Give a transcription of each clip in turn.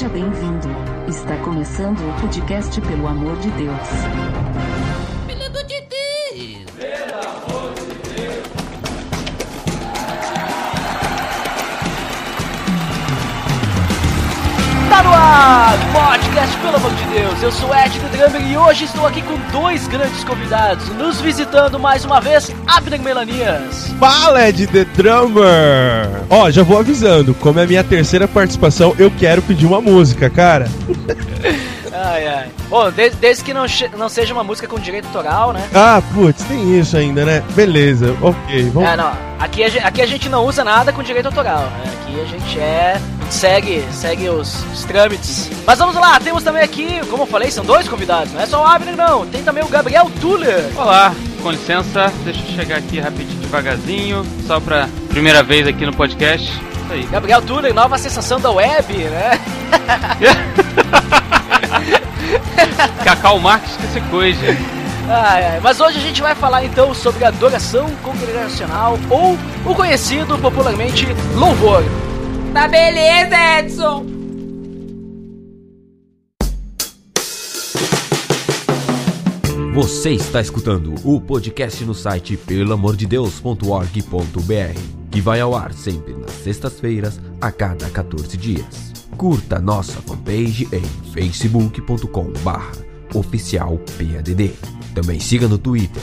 Seja bem-vindo. Está começando o podcast Pelo Amor de Deus. Pelo amor de Deus! Tá no ar! Podcast, pelo amor de Deus! Eu sou Ed The Drummer e hoje estou aqui com dois grandes convidados. Nos visitando mais uma vez, Abner Melanias. Fala, Ed The Drummer! Ó, já vou avisando, como é a minha terceira participação, eu quero pedir uma música, cara. Ai, ai. Bom, desde, desde que não, não seja uma música com direito autoral, né? Ah, putz, tem isso ainda, né? Beleza, ok, vamos. É, não. Aqui a, gen- aqui a gente não usa nada com direito autoral, né? Aqui a gente é. Segue, segue os, os trâmites. Mas vamos lá, temos também aqui, como eu falei, são dois convidados, não é só o Abner, não. Tem também o Gabriel Tuller. Olá, com licença, deixa eu chegar aqui rapidinho devagarzinho, só pra primeira vez aqui no podcast. Isso aí. Gabriel Tuller, nova sensação da web, né? Cacau Marques que se coisa. Ai, ai. Mas hoje a gente vai falar então sobre adoração congregacional ou o conhecido popularmente louvor. Tá beleza, Edson! Você está escutando o podcast no site pelamordedeus.org.br, que vai ao ar sempre nas sextas-feiras, a cada 14 dias. Curta nossa fanpage em facebook.com/barra oficial PADD. Também siga no Twitter,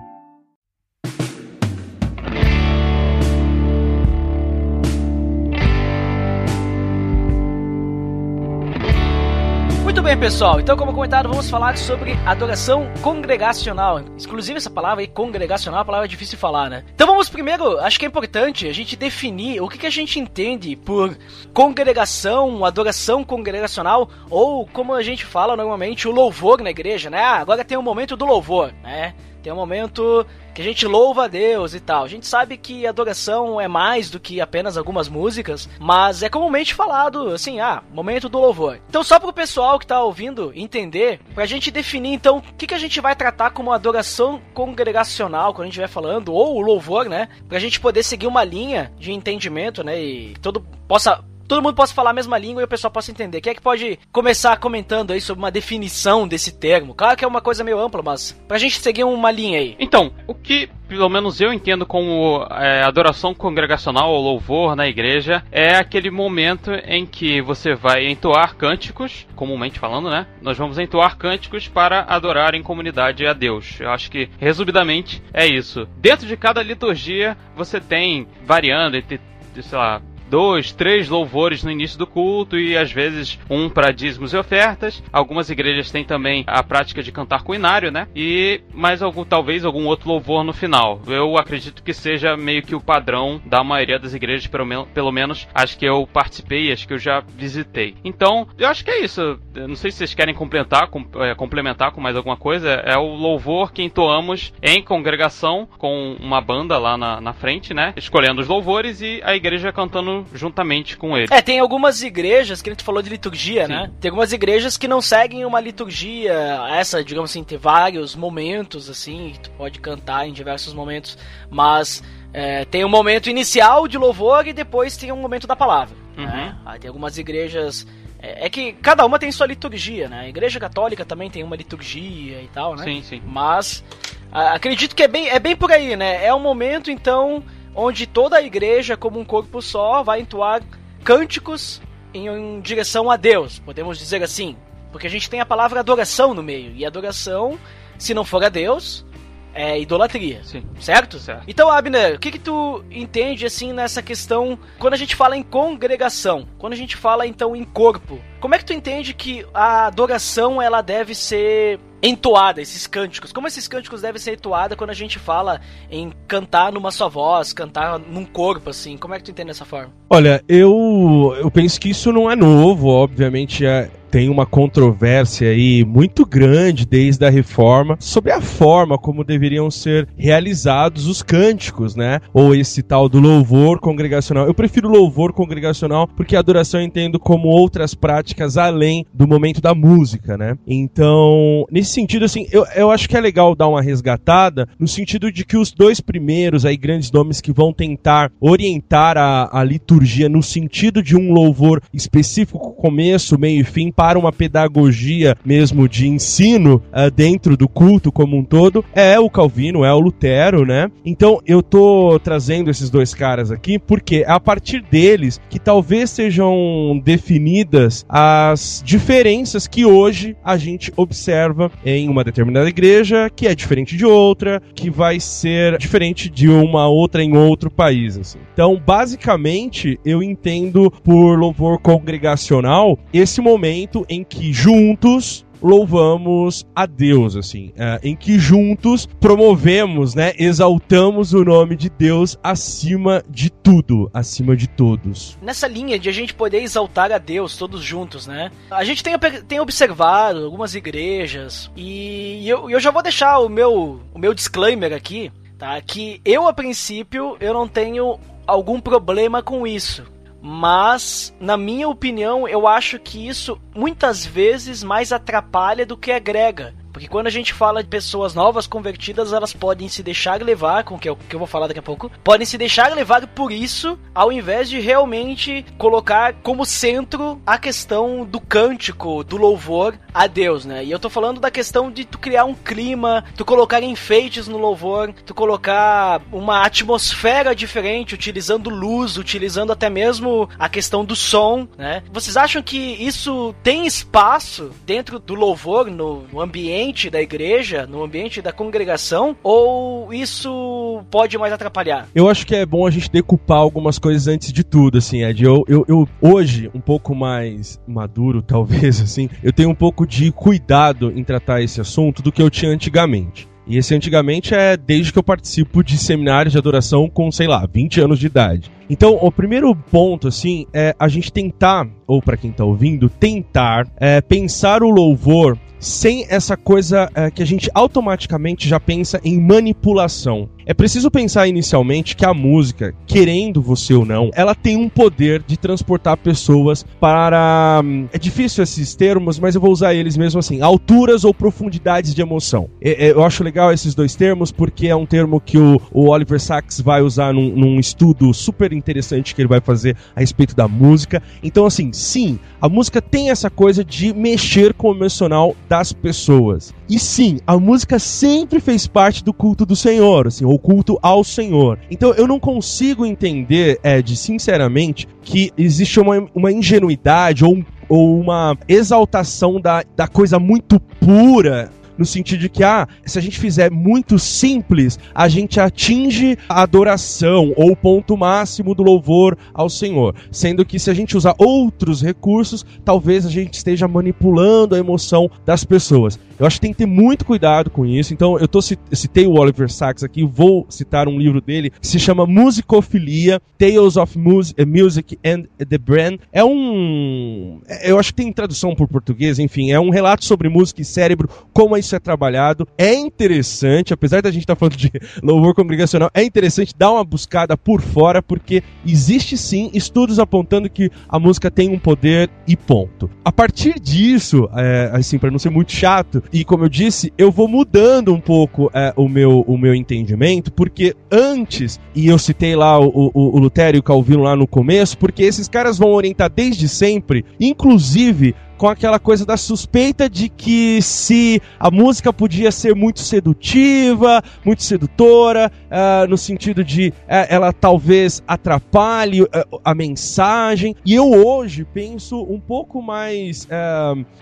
pessoal. Então, como comentado, vamos falar sobre adoração congregacional. Inclusive, essa palavra aí, congregacional, é uma palavra difícil de falar, né? Então, vamos primeiro, acho que é importante a gente definir o que, que a gente entende por congregação, adoração congregacional, ou como a gente fala normalmente, o louvor na igreja, né? Ah, agora tem o momento do louvor, né? Tem um momento que a gente louva a Deus e tal. A gente sabe que adoração é mais do que apenas algumas músicas, mas é comumente falado assim, ah, momento do louvor. Então, só pro pessoal que tá ouvindo entender, pra gente definir então o que, que a gente vai tratar como adoração congregacional quando a gente vai falando, ou o louvor, né? Pra gente poder seguir uma linha de entendimento, né? E todo possa todo mundo possa falar a mesma língua e o pessoal possa entender. Quem é que pode começar comentando aí sobre uma definição desse termo? Claro que é uma coisa meio ampla, mas pra gente seguir uma linha aí. Então, o que pelo menos eu entendo como é, adoração congregacional ou louvor na igreja é aquele momento em que você vai entoar cânticos, comumente falando, né? Nós vamos entoar cânticos para adorar em comunidade a Deus. Eu acho que, resumidamente, é isso. Dentro de cada liturgia, você tem variando entre, sei lá, dois, três louvores no início do culto e às vezes um para dízimos e ofertas. Algumas igrejas têm também a prática de cantar com inário, né? E mais algum, talvez algum outro louvor no final. Eu acredito que seja meio que o padrão da maioria das igrejas, pelo, men pelo menos as que eu participei, as que eu já visitei. Então, eu acho que é isso. Eu não sei se vocês querem complementar, com, é, complementar com mais alguma coisa. É o louvor que entoamos em congregação com uma banda lá na, na frente, né? Escolhendo os louvores e a igreja cantando juntamente com ele. É, tem algumas igrejas, que a gente falou de liturgia, Sim. né? Tem algumas igrejas que não seguem uma liturgia, essa, digamos assim, tem vários momentos, assim, que tu pode cantar em diversos momentos, mas é, tem um momento inicial de louvor e depois tem um momento da palavra, né? Aí tem algumas igrejas... É, é que cada uma tem sua liturgia, né? A igreja católica também tem uma liturgia e tal, né? Sim, sim. Mas a- acredito que é bem, é bem por aí, né? É um momento, então, onde toda a igreja, como um corpo só, vai entoar cânticos em, em direção a Deus, podemos dizer assim. Porque a gente tem a palavra adoração no meio. E adoração, se não for a Deus, é idolatria. Sim. Certo? Certo. Então, Abner, o que que tu entende assim nessa questão quando a gente fala em congregação, quando a gente fala então em corpo? Como é que tu entende que a adoração ela deve ser entoada, esses cânticos? Como esses cânticos devem ser entoados quando a gente fala em cantar numa só voz, cantar num corpo assim? Como é que tu entende dessa forma? Olha, eu, eu penso que isso não é novo, obviamente. É, tem uma controvérsia aí muito grande desde a reforma sobre a forma como deveriam ser realizados os cânticos, né? Ou esse tal do louvor congregacional. Eu prefiro louvor congregacional porque a adoração eu entendo como outras práticas além do momento da música, né? Então, nesse sentido, assim, eu, eu acho que é legal dar uma resgatada no sentido de que os dois primeiros aí grandes nomes que vão tentar orientar a, a liturgia no sentido de um louvor específico, começo, meio e fim, para uma pedagogia mesmo de ensino uh, dentro do culto como um todo, é o Calvino, é o Lutero, né? Então eu tô trazendo esses dois caras aqui porque é a partir deles que talvez sejam definidas as diferenças que hoje a gente observa em uma determinada igreja que é diferente de outra, que vai ser diferente de uma outra em outro país. Assim. Então, basicamente, eu entendo por louvor congregacional esse momento em que juntos louvamos a Deus, assim, é, em que juntos promovemos, né, exaltamos o nome de Deus acima de tudo, acima de todos. Nessa linha de a gente poder exaltar a Deus todos juntos, né? A gente tem, tem observado algumas igrejas e eu, eu já vou deixar o meu, o meu disclaimer aqui, tá? Que eu, a princípio, eu não tenho algum problema com isso. Mas, na minha opinião, eu acho que isso muitas vezes mais atrapalha do que agrega. Porque quando a gente fala de pessoas novas convertidas, elas podem se deixar levar, com que que eu vou falar daqui a pouco, podem se deixar levar por isso, ao invés de realmente colocar como centro a questão do cântico, do louvor a Deus, né? E eu tô falando da questão de tu criar um clima, tu colocar enfeites no louvor, tu colocar uma atmosfera diferente, utilizando luz, utilizando até mesmo a questão do som, né? Vocês acham que isso tem espaço dentro do louvor, no ambiente? Ambiente da igreja, no ambiente da congregação, ou isso pode mais atrapalhar? Eu acho que é bom a gente decupar algumas coisas antes de tudo, assim, Ed. Eu, eu, eu hoje, um pouco mais maduro, talvez, assim, eu tenho um pouco de cuidado em tratar esse assunto do que eu tinha antigamente. E esse antigamente é desde que eu participo de seminários de adoração com, sei lá, 20 anos de idade. Então, o primeiro ponto, assim, é a gente tentar, ou para quem tá ouvindo, tentar é, pensar o louvor sem essa coisa é, que a gente automaticamente já pensa em manipulação. É preciso pensar inicialmente que a música, querendo você ou não, ela tem um poder de transportar pessoas para. Hum, é difícil esses termos, mas eu vou usar eles mesmo assim: alturas ou profundidades de emoção. Eu acho legal esses dois termos porque é um termo que o, o Oliver Sacks vai usar num, num estudo super interessante que ele vai fazer a respeito da música. Então, assim, sim, a música tem essa coisa de mexer com o emocional das pessoas. E sim, a música sempre fez parte do culto do Senhor, assim, ou culto ao Senhor. Então eu não consigo entender, Ed, sinceramente, que existe uma, uma ingenuidade ou, ou uma exaltação da, da coisa muito pura no sentido de que, ah, se a gente fizer muito simples, a gente atinge a adoração ou o ponto máximo do louvor ao Senhor. Sendo que se a gente usar outros recursos, talvez a gente esteja manipulando a emoção das pessoas. Eu acho que tem que ter muito cuidado com isso. Então, eu tô, citei o Oliver Sacks aqui, vou citar um livro dele que se chama Musicofilia, Tales of eh, Music and the Brain. É um. Eu acho que tem tradução por português, enfim, é um relato sobre música e cérebro, como isso é trabalhado. É interessante, apesar da gente estar tá falando de louvor congregacional, é interessante dar uma buscada por fora, porque existe sim estudos apontando que a música tem um poder e ponto. A partir disso, é, assim, para não ser muito chato, e como eu disse, eu vou mudando um pouco é, o, meu, o meu entendimento, porque antes, e eu citei lá o, o, o Lutério e o Calvino lá no começo, porque esses caras vão orientar desde sempre, inclusive com aquela coisa da suspeita de que se a música podia ser muito sedutiva, muito sedutora, uh, no sentido de uh, ela talvez atrapalhe uh, a mensagem. E eu hoje penso um pouco mais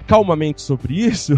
calmamente sobre isso,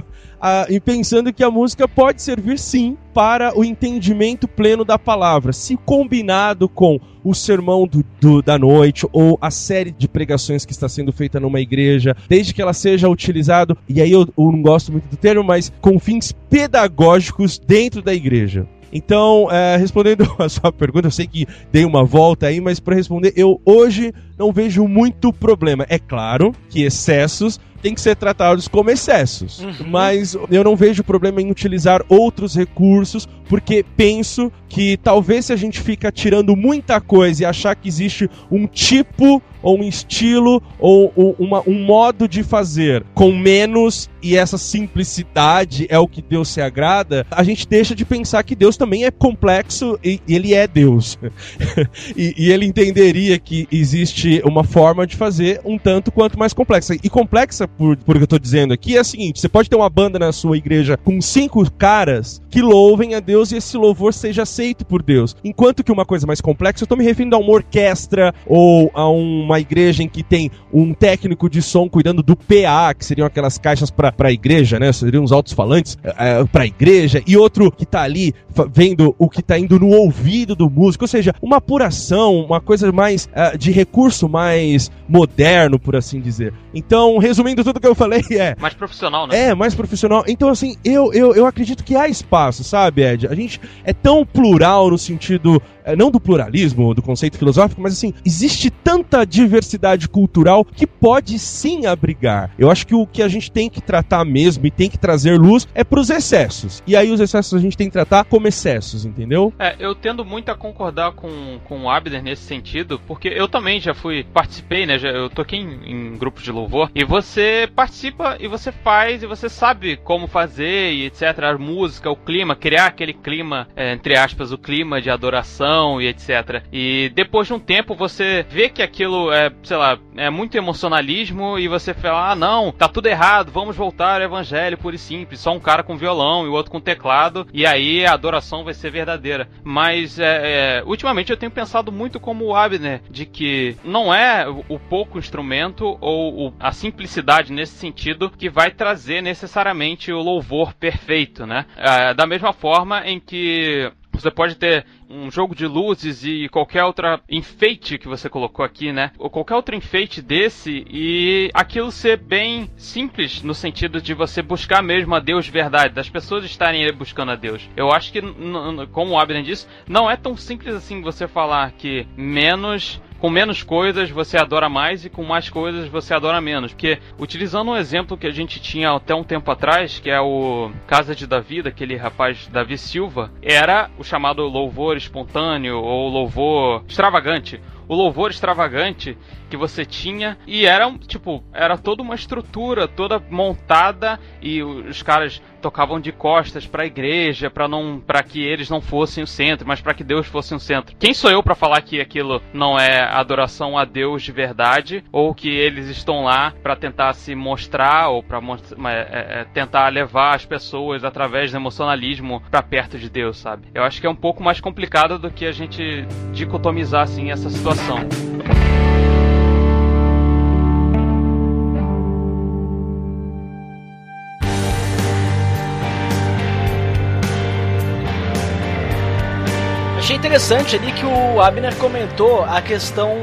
e pensando que a música pode servir sim para o entendimento pleno da palavra, se combinado com o sermão do, do, da noite ou a série de pregações que está sendo feita numa igreja, desde que ela seja utilizado, e aí eu, eu não gosto muito do termo, mas com fins pedagógicos dentro da igreja. Então, é, respondendo a sua pergunta, eu sei que dei uma volta aí, mas para responder, eu hoje não vejo muito problema. É claro que excessos têm que ser tratados como excessos. Uhum. Mas eu não vejo problema em utilizar outros recursos, porque penso que talvez se a gente fica tirando muita coisa e achar que existe um tipo ou um estilo ou, ou uma- um modo de fazer com menos e essa simplicidade é o que Deus se agrada, a gente deixa de pensar que Deus também é complexo e, e ele é Deus. e, e ele entenderia que existe uma forma de fazer um tanto quanto mais complexa. E complexa, por, por que eu tô dizendo aqui, é o seguinte: você pode ter uma banda na sua igreja com cinco caras que louvem a Deus e esse louvor seja aceito por Deus. Enquanto que uma coisa mais complexa, eu tô me referindo a uma orquestra ou a uma igreja em que tem um técnico de som cuidando do PA, que seriam aquelas caixas pra, pra igreja, né? Seriam os altos-falantes é, pra igreja, e outro que tá ali vendo o que tá indo no ouvido do músico, ou seja, uma apuração, uma coisa mais ah, de recurso mais moderno, por assim dizer. Então, resumindo tudo que eu falei, é Mais profissional, né? é, mais profissional. Então, assim, eu, eu, eu acredito que há espaço, sabe, Ed? A gente é tão plural no sentido, não do pluralismo, do conceito filosófico, mas assim, existe tanta diversidade cultural que pode sim abrigar. Eu acho que o que a gente tem que tratar mesmo e tem que trazer luz é pros excessos. E aí os excessos a gente tem que tratar como excessos, entendeu? É, eu tendo muito a concordar com, com o Abner nesse sentido, porque eu também já fui, participei, né? Já, eu toquei em, em grupos de louvor, e você participa e você faz e você sabe como fazer e etc. A música, o clima, criar aquele clima, é, entre aspas, o clima de adoração e etc. E depois de um tempo você vê que aquilo é, sei lá, é muito emocionalismo e você fala, ah não, tá tudo errado, vamos voltar ao evangelho puro e simples, só um cara com violão e o outro com teclado, e aí a adoração vai ser verdadeira. Mas é, é, ultimamente eu tenho pensado muito como o Abner, de que não é o pouco instrumento ou o- a simplicidade nesse sentido que vai trazer necessariamente o louvor perfeito, né? É, da mesma forma em que você pode ter um jogo de luzes e qualquer outra enfeite que você colocou aqui, né? Ou qualquer outro enfeite desse e aquilo ser bem simples no sentido de você buscar mesmo a Deus de verdade, das pessoas estarem buscando a Deus. Eu acho que, como o Abner disse, não é tão simples assim você falar que menos com menos coisas você adora mais e com mais coisas você adora menos. Porque, utilizando um exemplo que a gente tinha até um tempo atrás, que é o Casa de Davi, daquele rapaz Davi Silva, era o chamado louvor espontâneo ou louvor extravagante. O louvor extravagante que você tinha e era tipo, era toda uma estrutura toda montada e os caras tocavam de costas para a igreja para não para que eles não fossem o centro, mas para que Deus fosse o centro. Quem sou eu para falar que aquilo não é adoração a Deus de verdade ou que eles estão lá para tentar se mostrar ou para tentar levar as pessoas através do emocionalismo para perto de Deus, sabe? Eu acho que é um pouco mais complicado do que a gente dicotomizar assim essa situação. Achei interessante ali que o Abner comentou a questão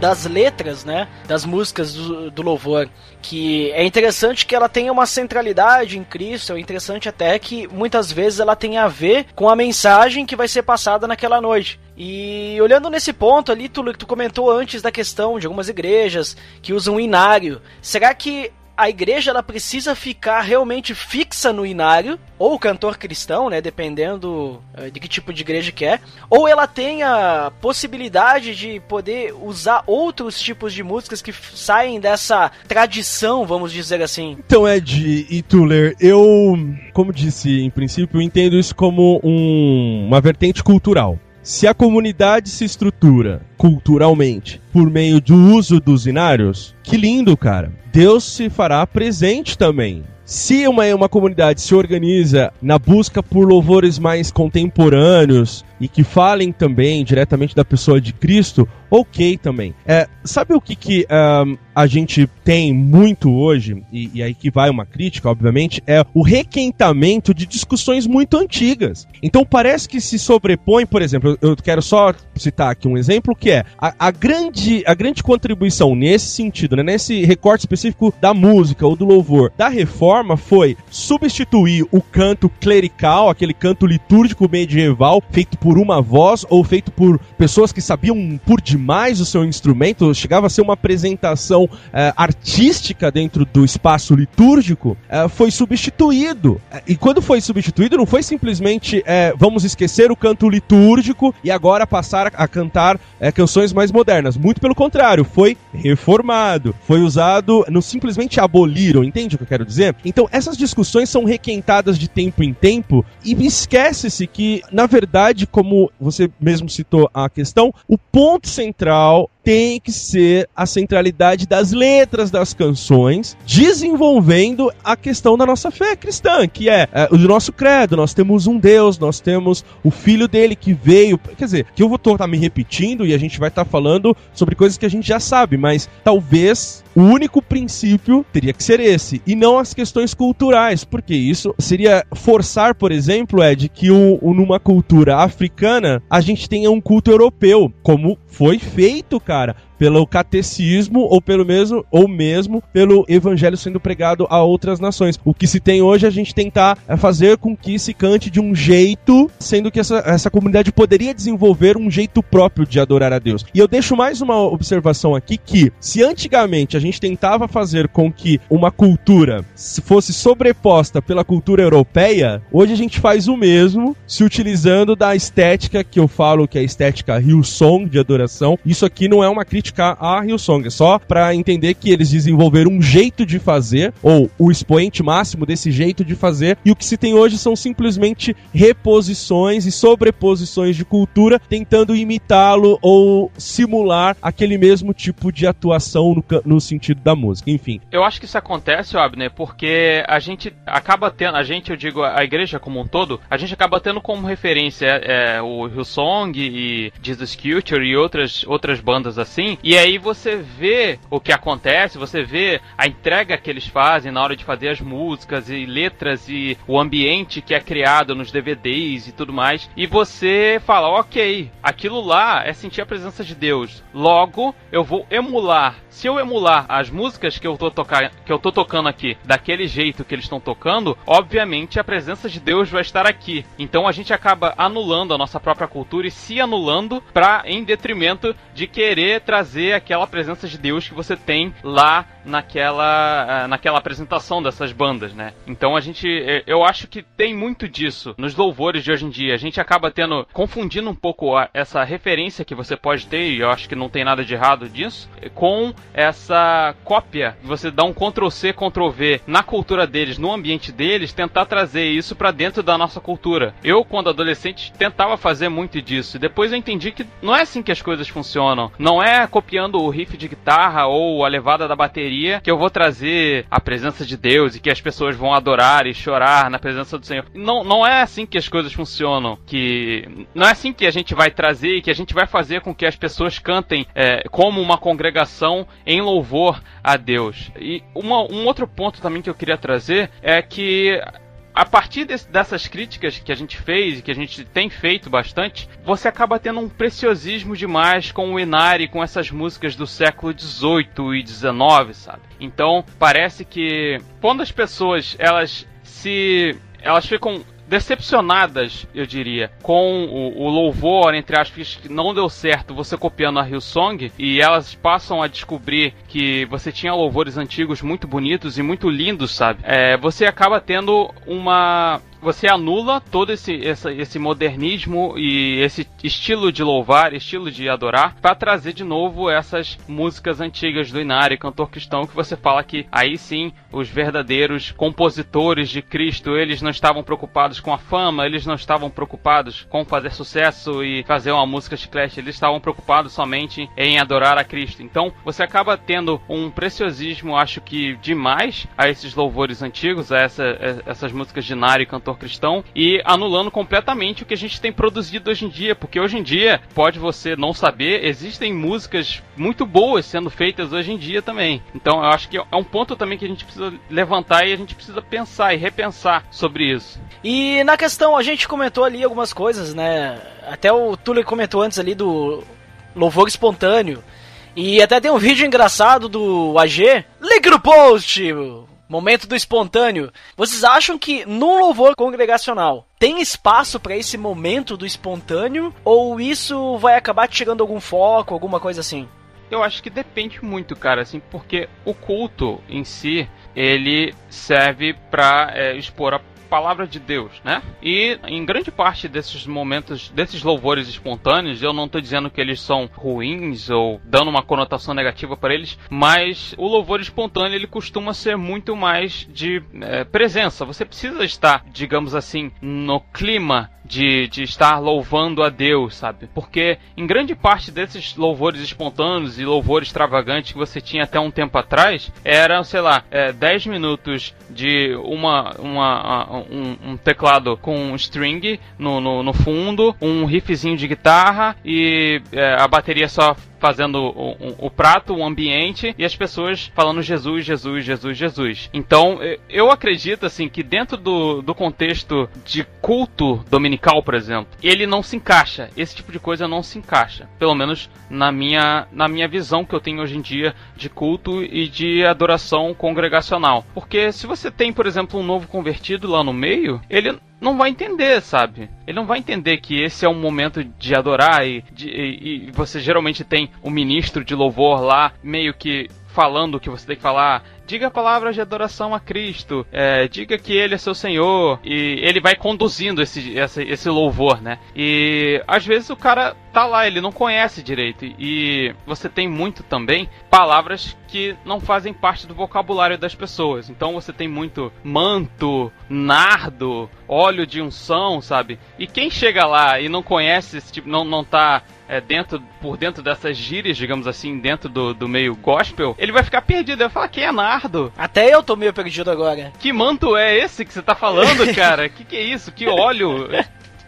das letras, né, das músicas do, do louvor, que é interessante que ela tenha uma centralidade em Cristo, é interessante até que muitas vezes ela tenha a ver com a mensagem que vai ser passada naquela noite. E olhando nesse ponto ali, tu, tu comentou antes da questão de algumas igrejas que usam inário. Será que a igreja ela precisa ficar realmente fixa no inário, ou o cantor cristão, né, dependendo eh, de que tipo de igreja que é, ou ela tem a possibilidade de poder usar outros tipos de músicas que saem dessa tradição, vamos dizer assim. Então, Ed e Tuller, eu, como disse em princípio, entendo isso como um- uma vertente cultural. Se a comunidade se estrutura culturalmente por meio do uso dos inários, que lindo, cara. Deus se fará presente também. Se uma, uma comunidade se organiza na busca por louvores mais contemporâneos e que falem também diretamente da pessoa de Cristo, ok também. É, sabe o que, que ahn, a gente tem muito hoje, e, e aí que vai uma crítica, obviamente, é o requentamento de discussões muito antigas. Então parece que se sobrepõe, por exemplo, eu quero só citar aqui um exemplo que é a, a grande, a grande contribuição nesse sentido, né, nesse recorte específico da música ou do louvor da reforma foi substituir o canto clerical, aquele canto litúrgico medieval feito por uma voz ou feito por pessoas que sabiam por de demais o seu instrumento, chegava a ser uma apresentação é, artística dentro do espaço litúrgico, é, foi substituído. E quando foi substituído, não foi simplesmente é, vamos esquecer o canto litúrgico e agora passar a cantar canções mais modernas. Muito pelo contrário, foi reformado, foi usado, não simplesmente aboliram, entende o que eu quero dizer? Então essas discussões são requentadas de tempo em tempo e esquece-se que, na verdade, como você mesmo citou a questão, o ponto central Central tem que ser a centralidade das letras das canções, desenvolvendo a questão da nossa fé cristã, que é, é o nosso credo. Nós temos um Deus, nós temos o Filho dele que veio. Quer dizer, que eu vou estar me repetindo e a gente vai estar falando sobre coisas que a gente já sabe, mas talvez o único princípio teria que ser esse, e não as questões culturais, porque isso seria forçar, por exemplo, de que um, numa cultura africana a gente tenha um culto europeu, como foi feito, cara cara. Pelo catecismo ou pelo mesmo ou mesmo pelo evangelho sendo pregado a outras nações. O que se tem hoje é a gente tentar é, fazer com que se cante de um jeito, sendo que essa, essa comunidade poderia desenvolver um jeito próprio de adorar a Deus. E eu deixo mais uma observação aqui que se antigamente a gente tentava fazer com que uma cultura fosse sobreposta pela cultura europeia, hoje a gente faz o mesmo se utilizando da estética que eu falo que é a estética Hillsong de adoração. Isso aqui não é uma crítica criticar a Hillsong, é só para entender que eles desenvolveram um jeito de fazer, ou o expoente máximo desse jeito de fazer, e o que se tem hoje são simplesmente reposições e sobreposições de cultura, tentando imitá-lo ou simular aquele mesmo tipo de atuação no, no sentido da música, enfim. Eu acho que isso acontece, Abner, porque a gente acaba tendo, a gente, eu digo, a igreja como um todo, a gente acaba tendo como referência é, o Hillsong e Jesus Culture e outras, outras bandas assim, e aí você vê o que acontece, você vê a entrega que eles fazem na hora de fazer as músicas e letras e o ambiente que é criado nos DVDs e tudo mais. E você fala, ok, aquilo lá é sentir a presença de Deus. Logo, eu vou emular. Se eu emular as músicas que eu tô, tocar, que eu tô tocando aqui daquele jeito que eles estão tocando, obviamente a presença de Deus vai estar aqui. Então a gente acaba anulando a nossa própria cultura e se anulando para em detrimento de querer trazer trazer aquela presença de Deus que você tem lá naquela, ah, naquela apresentação dessas bandas, né? Então a gente, eh, eu acho que tem muito disso nos louvores de hoje em dia. A gente acaba tendo, confundindo um pouco essa referência que você pode ter, e eu acho que não tem nada de errado disso, com essa cópia. Você dá um Ctrl C, Ctrl V na cultura deles, no ambiente deles, tentar trazer isso para dentro da nossa cultura. Eu, quando adolescente, tentava fazer muito disso. E depois eu entendi que não é assim que as coisas funcionam. Não é copiando o riff de guitarra ou a levada da bateria que eu vou trazer a presença de Deus e que as pessoas vão adorar e chorar na presença do Senhor. Não, não é assim que as coisas funcionam. Que não é assim que a gente vai trazer e que a gente vai fazer com que as pessoas cantem é, como uma congregação em louvor a Deus. E uma, um outro ponto também que eu queria trazer é que a partir dessas críticas que a gente fez e que a gente tem feito bastante, você acaba tendo um preciosismo demais com o Inari, com essas músicas do século XVIII e XIX, sabe? Então parece que quando as pessoas elas se elas ficam decepcionadas, eu diria, com o, o, louvor, entre aspas, que não deu certo você copiando a Hillsong, e elas passam a descobrir que você tinha louvores antigos muito bonitos e muito lindos, sabe? É, você acaba tendo uma você anula todo esse, esse, esse, modernismo e esse estilo de louvar, estilo de adorar, para trazer de novo essas músicas antigas do Inari, cantor cristão, que você fala que aí sim os verdadeiros compositores de Cristo, eles não estavam preocupados com a fama, eles não estavam preocupados com fazer sucesso e fazer uma música chiclete, eles estavam preocupados somente em adorar a Cristo. Então você acaba tendo um preciosismo, acho que demais, a esses louvores antigos, a essa, a essas músicas de Inari, cantor cristão e anulando completamente o que a gente tem produzido hoje em dia, porque hoje em dia, pode você não saber, existem músicas muito boas sendo feitas hoje em dia também. Então eu acho que é um ponto também que a gente precisa levantar e a gente precisa pensar e repensar sobre isso. E na questão, a gente comentou ali algumas coisas, né? Até o Túlio comentou antes ali do louvor espontâneo. E até tem um vídeo engraçado do AG. Link no post! Momento do espontâneo. Vocês acham que num louvor congregacional tem espaço para esse momento do espontâneo ou isso vai acabar tirando algum foco, alguma coisa assim? Eu acho que depende muito, cara, assim, porque o culto em si, ele serve para é, expor a palavra de Deus, né? E em grande parte desses momentos, desses louvores espontâneos, eu não estou dizendo que eles são ruins ou dando uma conotação negativa para eles, mas o louvor espontâneo ele costuma ser muito mais de é, presença. Você precisa estar, digamos assim, no clima de, de estar louvando a Deus, sabe? Porque em grande parte desses louvores espontâneos e louvores extravagantes que você tinha até um tempo atrás, eram, sei lá, é, 10 minutos de uma, uma, um, um teclado com string no, no, no, fundo, um riffzinho de guitarra e é, a bateria só fazendo o, o, o, prato, o ambiente e as pessoas falando Jesus, Jesus, Jesus, Jesus. Então, eu acredito assim que dentro do, do contexto de culto dominical, por exemplo, ele não se encaixa. Esse tipo de coisa não se encaixa. Pelo menos na minha, na minha visão que eu tenho hoje em dia de culto e de adoração congregacional. Porque se você tem, por exemplo, um novo convertido lá no meio, ele não vai entender, sabe? Ele não vai entender que esse é um momento de adorar e, de, e, e você geralmente tem o um ministro de louvor lá meio que falando o que você tem que falar. Diga palavras de adoração a Cristo. É, diga que Ele é seu Senhor. E ele vai conduzindo esse, esse, esse louvor, né? E às vezes o cara tá lá, ele não conhece direito. E você tem muito também palavras que não fazem parte do vocabulário das pessoas. Então você tem muito manto, nardo, óleo de unção, sabe? E quem chega lá e não conhece esse tipo, não, não tá é, dentro, por dentro dessas gírias, digamos assim, dentro do, do meio gospel, ele vai ficar perdido. Ele vai falar, quem é Nardo? Até eu tô meio perdido agora. Que manto é esse que você tá falando, cara? que que é isso? Que óleo?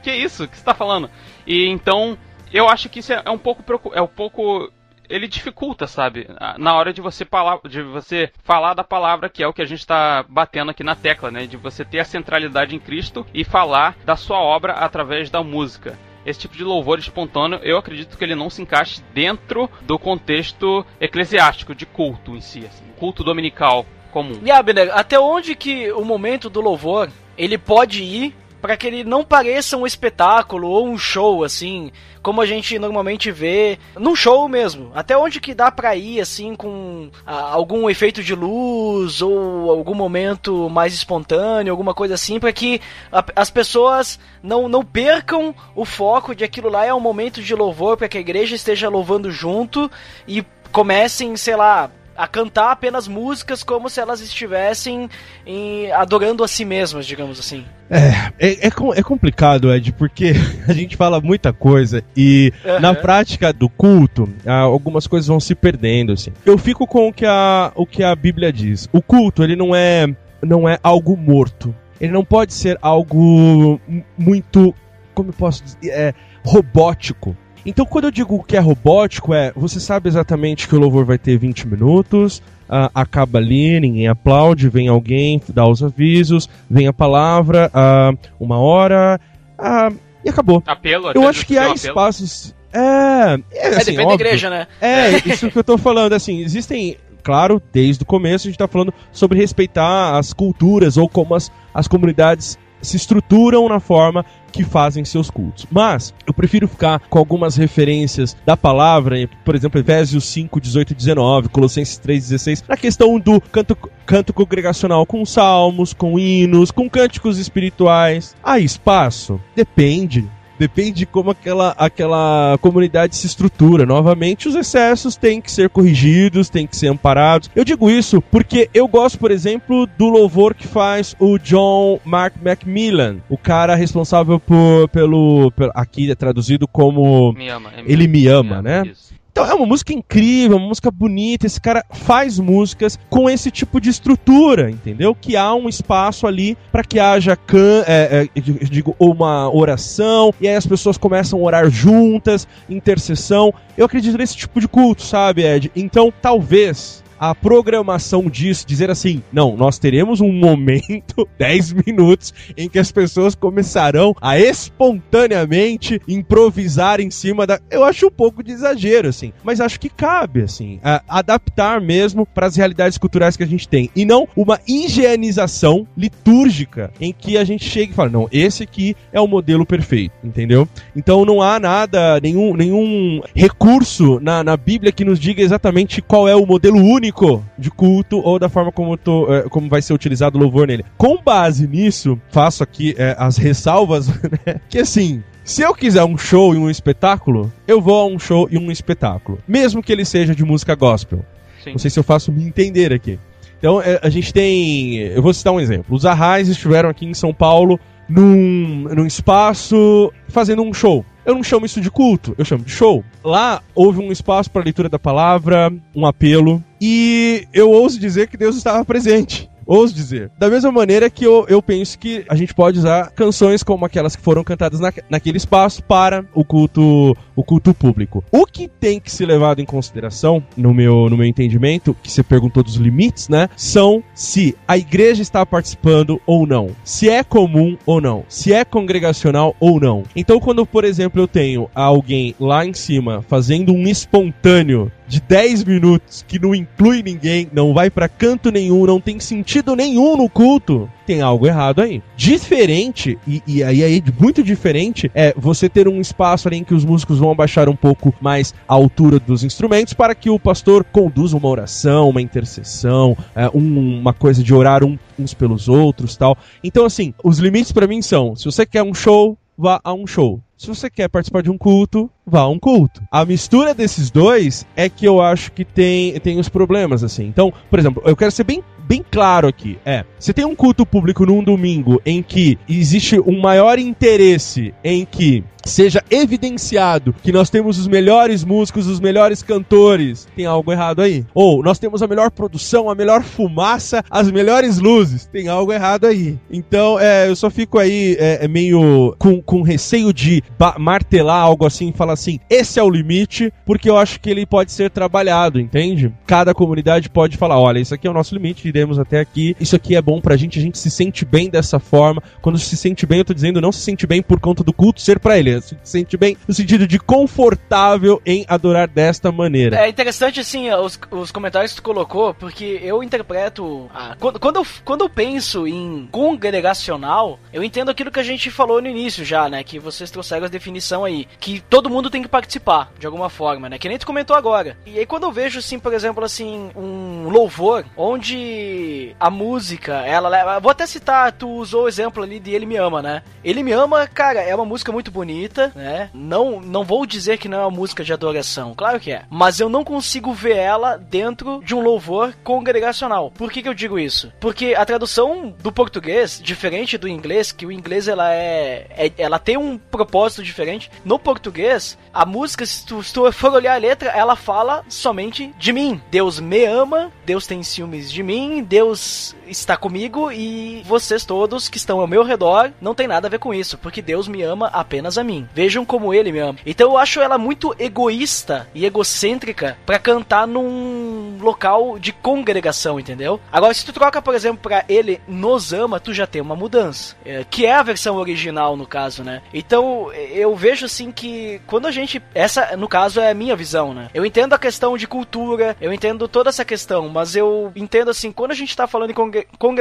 que é isso que você tá falando? E então, eu acho que isso é, é um pouco é um pouco ele dificulta, sabe? Na hora de você, de você falar da palavra, que é o que a gente está batendo aqui na tecla, né? De você ter a centralidade em Cristo e falar da sua obra através da música esse tipo de louvor espontâneo, eu acredito que ele não se encaixe dentro do contexto eclesiástico, de culto em si, assim, culto dominical comum. E Abner, até onde que o momento do louvor ele pode ir para que ele não pareça um espetáculo ou um show assim, como a gente normalmente vê num show mesmo. Até onde que dá pra ir assim com ah, algum efeito de luz ou algum momento mais espontâneo, alguma coisa assim, para que a, as pessoas não, não percam o foco de aquilo lá é um momento de louvor para que a igreja esteja louvando junto e comecem, sei lá, a cantar apenas músicas como se elas estivessem em, adorando a si mesmas, digamos assim. É, é, é, é, complicado, Ed, porque a gente fala muita coisa e uhum. na prática do culto, algumas coisas vão se perdendo, assim. Eu fico com o que a, o que a Bíblia diz. O culto, ele não é, não é algo morto. Ele não pode ser algo muito, como eu posso dizer, é, robótico. Então, quando eu digo que é robótico, é você sabe exatamente que o louvor vai ter 20 minutos, uh, acaba ali, ninguém aplaude, vem alguém, dá os avisos, vem a palavra, uh, uma hora, uh, e acabou. Apelo, eu acho que há espaços. É, é, assim, é depende óbvio, da igreja, né? É, isso que eu tô falando, assim, existem claro, desde o começo a gente está falando sobre respeitar as culturas ou como as, as comunidades se estruturam na forma que fazem seus cultos. Mas eu prefiro ficar com algumas referências da palavra, por exemplo, Efésios 5, 18 e 19, Colossenses 3, 16, na questão do canto, canto congregacional com salmos, com hinos, com cânticos espirituais. Há espaço? Depende. Depende de como aquela, aquela comunidade se estrutura. Novamente, os excessos têm que ser corrigidos, têm que ser amparados. Eu digo isso porque eu gosto, por exemplo, do louvor que faz o John Mark Macmillan, o cara responsável por, pelo, pelo aqui é traduzido como me ama, ele me ama, me ama né? Isso. Então é uma música incrível, uma música bonita. Esse cara faz músicas com esse tipo de estrutura, entendeu? Que há um espaço ali para que haja can, é, é, digo, uma oração e aí as pessoas começam a orar juntas, intercessão. Eu acredito nesse tipo de culto, sabe, Ed? Então talvez a programação disso, dizer assim, não, nós teremos um momento, 10 minutos, em que as pessoas começarão a espontaneamente improvisar em cima da. Eu acho um pouco de exagero, assim, mas acho que cabe, assim, adaptar mesmo para as realidades culturais que a gente tem e não uma higienização litúrgica em que a gente chega e fala, não, esse aqui é o modelo perfeito, entendeu? Então não há nada, nenhum, nenhum recurso na, na Bíblia que nos diga exatamente qual é o modelo único de culto ou da forma como, tô, é, como vai ser utilizado o louvor nele. Com base nisso, faço aqui é, as ressalvas, né? Que assim, se eu quiser um show e um espetáculo, eu vou a um show e um espetáculo. Mesmo que ele seja de música gospel. Sim. Não sei se eu faço me entender aqui. Então, é, a gente tem. Eu vou citar um exemplo. Os Arrais estiveram aqui em São Paulo num, num espaço fazendo um show. Eu não chamo isso de culto, eu chamo de show. Lá houve um espaço para leitura da palavra, um apelo, e eu ouso dizer que Deus estava presente ouso dizer. Da mesma maneira que eu, eu penso que a gente pode usar canções como aquelas que foram cantadas na, naquele espaço para o culto, o culto público. O que tem que ser levado em consideração, no meu, no meu entendimento, que você perguntou dos limites, né? São se a igreja está participando ou não, se é comum ou não, se é congregacional ou não. Então, quando, por exemplo, eu tenho alguém lá em cima fazendo um espontâneo de 10 minutos que não inclui ninguém, não vai para canto nenhum, não tem sentido nenhum no culto, tem algo errado aí. Diferente, e, e aí, aí muito diferente, é você ter um espaço ali em que os músicos vão abaixar um pouco mais a altura dos instrumentos para que o pastor conduza uma oração, uma intercessão, é, um, uma coisa de orar um, uns pelos outros tal. Então, assim, os limites para mim são: se você quer um show, vá a um show. Se você quer participar de um culto, vá a um culto. A mistura desses dois é que eu acho que tem, tem os problemas, assim. Então, por exemplo, eu quero ser bem bem claro aqui. É, você tem um culto público num domingo em que existe um maior interesse em que seja evidenciado que nós temos os melhores músicos, os melhores cantores, tem algo errado aí. Ou nós temos a melhor produção, a melhor fumaça, as melhores luzes, tem algo errado aí. Então, é, eu só fico aí é, é meio com, com receio de martelar algo assim e falar assim: esse é o limite, porque eu acho que ele pode ser trabalhado, entende? Cada comunidade pode falar: olha, isso aqui é o nosso limite, iremos até aqui, isso aqui é bom pra gente, a gente se sente bem dessa forma. Quando se sente bem, eu tô dizendo não se sente bem por conta do culto ser para ele, se sente bem no sentido de confortável em adorar desta maneira. É interessante, assim, os, os comentários que tu colocou, porque eu interpreto. Ah, quando, quando, eu, quando eu penso em congregacional, eu entendo aquilo que a gente falou no início já, né? Que vocês trouxeram a definição aí. Que todo mundo tem que participar, de alguma forma, né? Que nem tu comentou agora. E aí quando eu vejo, assim, por exemplo, assim, um louvor onde a música, ela leva. Vou até citar, tu usou o exemplo ali de Ele Me Ama, né? Ele Me Ama, cara, é uma música muito bonita, né? Não, não vou dizer que não é uma música de adoração, claro que é. Mas eu não consigo ver ela dentro de um louvor congregacional. Por que, que eu digo isso? Porque a tradução do português, diferente do inglês, que o inglês ela é, é ela tem um propósito diferente. No português, a música, se tu, se tu for olhar a letra, ela fala somente de mim. Deus me ama, Deus tem ciúmes de mim, Deus está comigo e vocês todos que estão ao meu redor não tem nada a ver com isso, porque Deus me ama apenas a mim. Vejam como ele me ama. Então eu acho ela muito egoísta e egocêntrica para cantar num local de congregação, entendeu? Agora, se tu troca, por exemplo, para ele nos ama, tu já tem uma mudança, é, que é a versão original no caso, né? Então eu vejo assim que quando a gente. Essa, no caso, é a minha visão, né? Eu entendo a questão de cultura, eu entendo toda essa questão, mas eu entendo assim, quando a gente tá falando em congregação,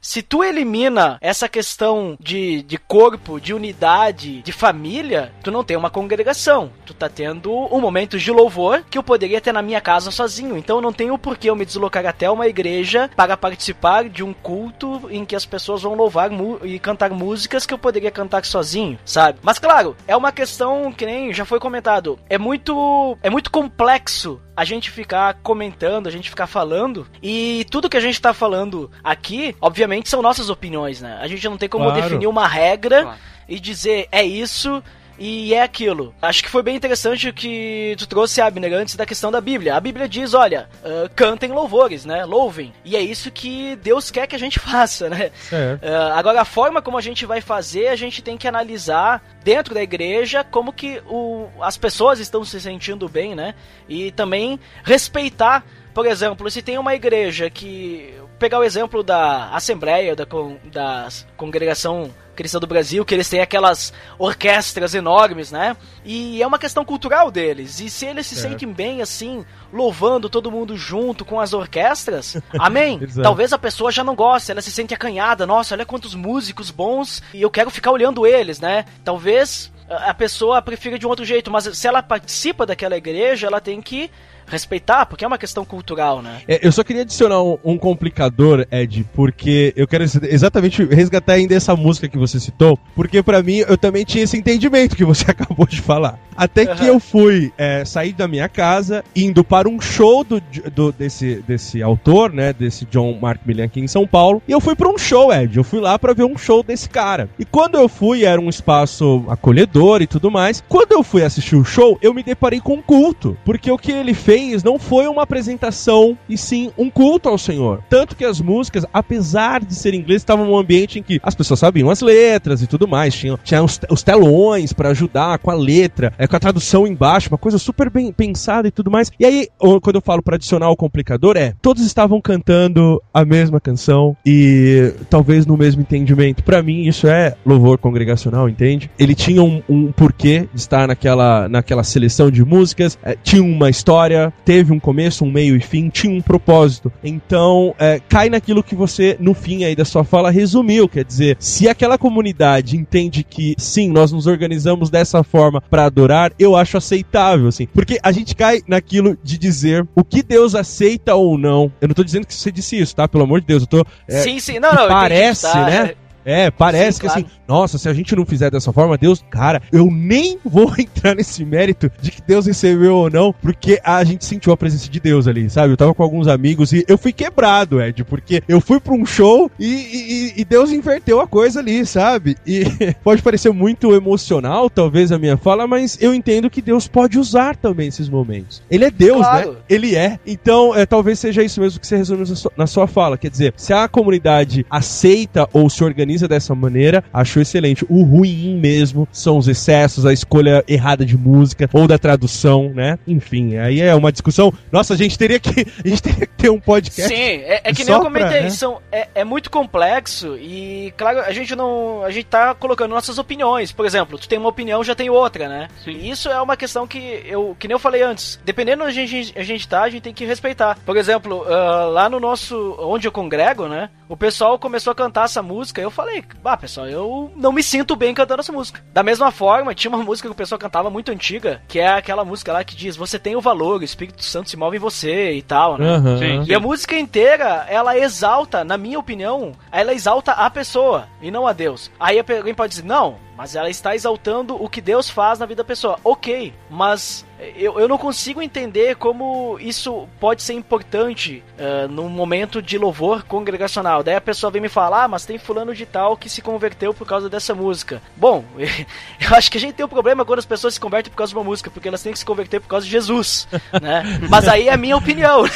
se tu elimina essa questão de, de corpo, de unidade, de família, tu não tem uma congregação. Tu tá tendo um momento de louvor que eu poderia ter na minha casa sozinho. Então não tem o porquê eu me deslocar até uma igreja para participar de um culto em que as pessoas vão louvar e cantar músicas que eu poderia cantar sozinho, sabe? Mas claro, é uma questão que nem já foi comentado, é muito é muito complexo a gente ficar comentando, a gente ficar falando e tudo que a gente tá falando aqui, obviamente são nossas opiniões, né? A gente não tem como claro. definir uma regra claro. e dizer é isso E é aquilo. Acho que foi bem interessante o que tu trouxe, Abner, antes da questão da Bíblia. A Bíblia diz, olha, uh, cantem louvores, né? Louvem. E é isso que Deus quer que a gente faça, né? Uh, agora, a forma como a gente vai fazer, a gente tem que analisar dentro da igreja como que o, as pessoas estão se sentindo bem, né? E também respeitar por exemplo, se tem uma igreja que. Pegar o exemplo da Assembleia, da, da Congregação Cristã do Brasil, que eles têm aquelas orquestras enormes, né? E é uma questão cultural deles. E se eles se é. sentem bem assim, louvando todo mundo junto com as orquestras, amém? Talvez a pessoa já não goste, ela se sente acanhada. Nossa, olha quantos músicos bons e eu quero ficar olhando eles, né? Talvez a pessoa prefira de um outro jeito, mas se ela participa daquela igreja, ela tem que respeitar, porque é uma questão cultural, né? É, eu só queria adicionar um, um, complicador, Ed, porque eu quero exatamente resgatar ainda essa música que você citou, porque para mim eu também tinha esse entendimento que você acabou de falar. Até uhum. que eu fui é, sair da minha casa, indo para um show do, do, desse, desse autor, né, desse John Mark Millian aqui em São Paulo, e eu fui para um show, Ed, eu fui lá para ver um show desse cara. E quando eu fui, era um espaço acolhedor e tudo mais, quando eu fui assistir o show, eu me deparei com um culto, porque o que ele fez fez não foi uma apresentação, e sim um culto ao Senhor. Tanto que as músicas, apesar de ser inglês, estavam num ambiente em que as pessoas sabiam as letras e tudo mais. Tinham, tinha os, os telões para ajudar com a letra, é, com a tradução embaixo, uma coisa super bem pensada e tudo mais. E aí, quando eu falo para adicionar o complicador, é todos estavam cantando a mesma canção e talvez no mesmo entendimento. Para mim, isso é louvor congregacional, entende? Ele tinha um, um porquê de estar naquela, naquela seleção de músicas, é, tinha uma história, teve um começo, um meio e fim, tinha um propósito. Então, é, cai naquilo que você, no fim aí da sua fala, resumiu. Quer dizer, se aquela comunidade entende que, sim, nós nos organizamos dessa forma para adorar, eu acho aceitável, assim. Porque a gente cai naquilo de dizer o que Deus aceita ou não. Eu não tô dizendo que você disse isso, tá? Pelo amor de Deus, eu tô. É, sim, sim, não, não. Parece, entendi, tá? né? É, parece Sim, que assim, claro. assim, nossa, se a gente não fizer dessa forma, Deus, cara, eu nem vou entrar nesse mérito de que Deus recebeu ou não, porque a gente sentiu a presença de Deus ali, sabe? Eu tava com alguns amigos e eu fui quebrado, Ed, porque eu fui pra um show e, e, e Deus inverteu a coisa ali, sabe? E pode parecer muito emocional, talvez, a minha fala, mas eu entendo que Deus pode usar também esses momentos. Ele é Deus, né? claro. né? Ele é. Então, é, talvez seja isso mesmo que você resume na sua fala. Quer dizer, se a comunidade aceita ou se organiza organiza dessa maneira, acho excelente. O ruim mesmo são os excessos, a escolha errada de música ou da tradução, né? Enfim, aí é uma discussão. Nossa, a gente teria que, a gente teria que ter um podcast. Sim, é, é que nem eu comentei, pra, né? são, é, é muito complexo e, claro, a gente não. A gente tá colocando nossas opiniões. Por exemplo, tu tem uma opinião, já tem outra, né? Sim. E isso é uma questão que eu, que nem eu falei antes. Dependendo onde a gente, a gente tá, a gente tem que respeitar. Por exemplo, uh, lá no nosso. onde eu congrego, né? O pessoal começou a cantar essa música. Eu falei, bah, pessoal, eu não me sinto bem cantando essa música. Da mesma forma, tinha uma música que o pessoal cantava muito antiga, que é aquela música lá que diz: Você tem o valor, o Espírito Santo se move em você e tal, né? Uhum. Sim, sim. E a música inteira, ela exalta, na minha opinião, ela exalta a pessoa e não a Deus. Aí alguém pode dizer: Não, mas ela está exaltando o que Deus faz na vida da pessoa. Ok, mas eu, eu não consigo entender como isso pode ser importante uh, num momento de louvor congregacional. Daí a pessoa vem me falar, ah, mas tem fulano de tal que se converteu por causa dessa música. Bom, eu acho que a gente tem um problema quando as pessoas se convertem por causa de uma música, porque elas têm que se converter por causa de Jesus, né? Mas aí é a minha opinião.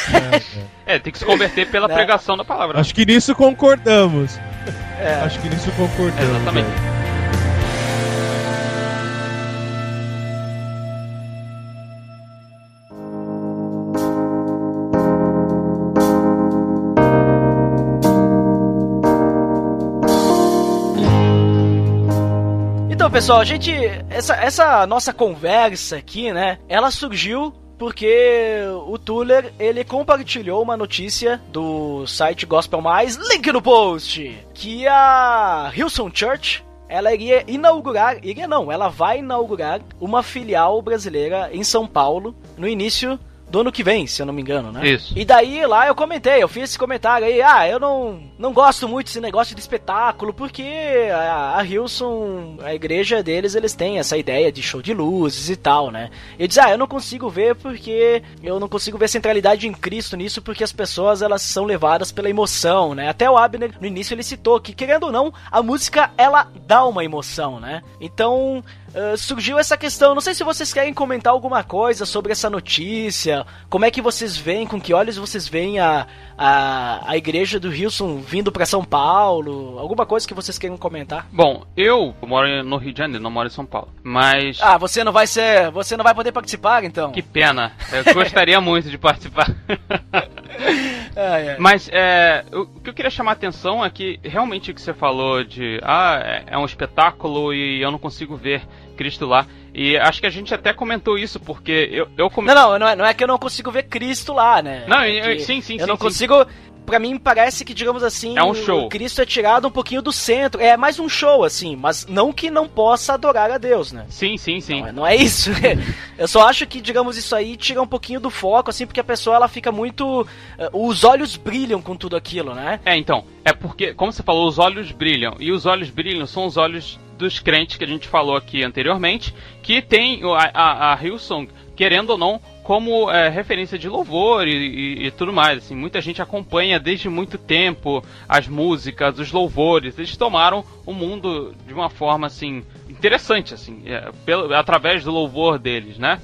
É, é. tem que se converter pela né? pregação da palavra. Acho que nisso concordamos. É. Acho que nisso concordamos. É, exatamente. Pessoal, a gente. Essa, essa nossa conversa aqui, né? Ela surgiu porque o Tuller ele compartilhou uma notícia do site Gospel Mais, link no post, que a Hillsong Church ela iria inaugurar, iria não, ela vai inaugurar uma filial brasileira em São Paulo no início do ano que vem, se eu não me engano, né? Isso. E daí lá eu comentei, eu fiz esse comentário aí, ah, eu não, não gosto muito desse negócio de espetáculo, porque a, a Hilson, a igreja deles, eles têm essa ideia de show de luzes e tal, né? Eu disse, ah, eu não consigo ver porque eu não consigo ver centralidade em Cristo nisso, porque as pessoas elas são levadas pela emoção, né? Até o Abner no início ele citou que, querendo ou não, a música ela dá uma emoção, né? Então uh, surgiu essa questão. Não sei se vocês querem comentar alguma coisa sobre essa notícia. Como é que vocês veem, com que olhos vocês veem a, a, a igreja do Wilson vindo para São Paulo? Alguma coisa que vocês queiram comentar? Bom, eu moro no Rio de Janeiro, não moro em São Paulo. Mas. Ah, você não vai ser. Você não vai poder participar, então? Que pena. Eu gostaria muito de participar. Mas é, o que eu queria chamar a atenção é que realmente o que você falou de ah, é, é um espetáculo e eu não consigo ver Cristo lá. E acho que a gente até comentou isso, porque eu, eu come... Não, não, não é, não é que eu não consigo ver Cristo lá, né? Não, é eu, sim, sim, Eu sim, não sim. consigo. Pra mim parece que, digamos assim, É um show. o Cristo é tirado um pouquinho do centro. É mais um show, assim, mas não que não possa adorar a Deus, né? Sim, sim, sim. Não, é- não é isso. Eu só acho que, digamos, isso aí tira um pouquinho do foco, assim, porque a pessoa ela fica muito. eh, Os olhos brilham com tudo aquilo, né? É, então, é porque, como você falou, os olhos brilham. E os olhos brilham são os olhos dos crentes que a gente falou aqui anteriormente, que tem o- a, a, a Hillsong, querendo ou não, como é, referência de louvor e, e- e tudo mais. Assim, muita gente acompanha desde muito tempo as músicas, os louvores. Eles tomaram o mundo de uma forma assim interessante, assim, é, pelo, através do louvor deles, né?